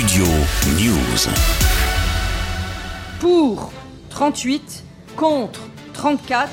Studio News. Pour 38, contre 34,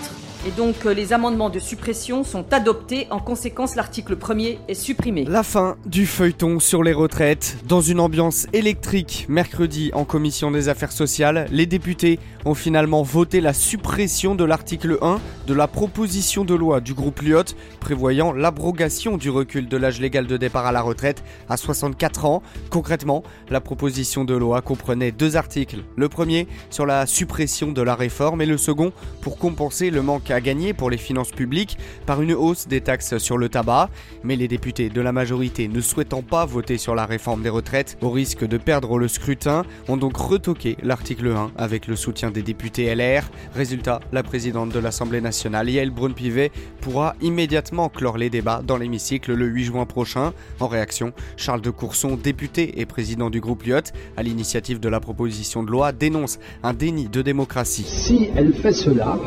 et donc euh, les amendements de suppression sont adoptés. En conséquence, l'article 1er est supprimé. La fin du feuilleton sur les retraites. Dans une ambiance électrique, mercredi en commission des affaires sociales, les députés ont finalement voté la suppression de l'article 1 de la proposition de loi du groupe Lyot prévoyant l'abrogation du recul de l'âge légal de départ à la retraite à 64 ans. Concrètement, la proposition de loi comprenait deux articles. Le premier sur la suppression de la réforme et le second pour compenser le manque gagner pour les finances publiques par une hausse des taxes sur le tabac. Mais les députés de la majorité ne souhaitant pas voter sur la réforme des retraites au risque de perdre le scrutin ont donc retoqué l'article 1 avec le soutien des députés LR. Résultat, la présidente de l'Assemblée nationale, Yael Braun-Pivet, pourra immédiatement clore les débats dans l'hémicycle le 8 juin prochain. En réaction, Charles de Courson, député et président du groupe Lyot, à l'initiative de la proposition de loi, dénonce un déni de démocratie. Si elle fait cela,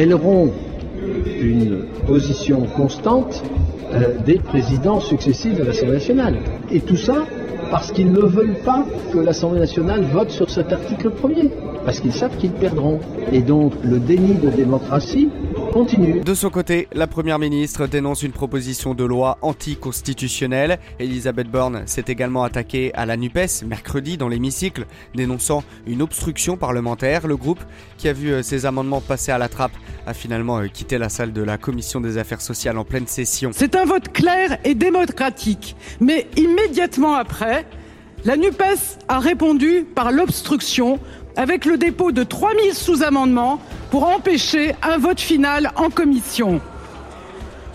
elle rompt une position constante euh, des présidents successifs de l'Assemblée nationale. Et tout ça parce qu'ils ne veulent pas que l'Assemblée nationale vote sur cet article premier, parce qu'ils savent qu'ils perdront. Et donc le déni de démocratie continue. De son côté, la première ministre dénonce une proposition de loi anticonstitutionnelle. Elisabeth Borne s'est également attaquée à la NUPES mercredi dans l'hémicycle, dénonçant une obstruction parlementaire. Le groupe, qui a vu euh, ses amendements passer à la trappe, a finalement euh, quitté la salle de la commission des affaires sociales en pleine session. C'est un vote clair et démocratique, mais immédiatement après, la NUPES a répondu par l'obstruction avec le dépôt de 3000 sous-amendements pour empêcher un vote final en commission.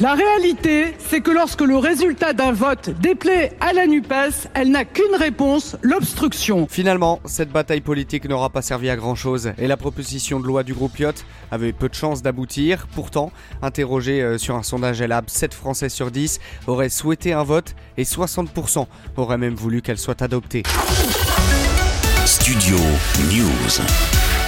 La réalité, c'est que lorsque le résultat d'un vote déplaît à la NUPES, elle n'a qu'une réponse, l'obstruction. Finalement, cette bataille politique n'aura pas servi à grand chose et la proposition de loi du groupe Yacht avait peu de chances d'aboutir. Pourtant, interrogé euh, sur un sondage Elab, 7 Français sur 10 auraient souhaité un vote et 60% auraient même voulu qu'elle soit adoptée. Studio News.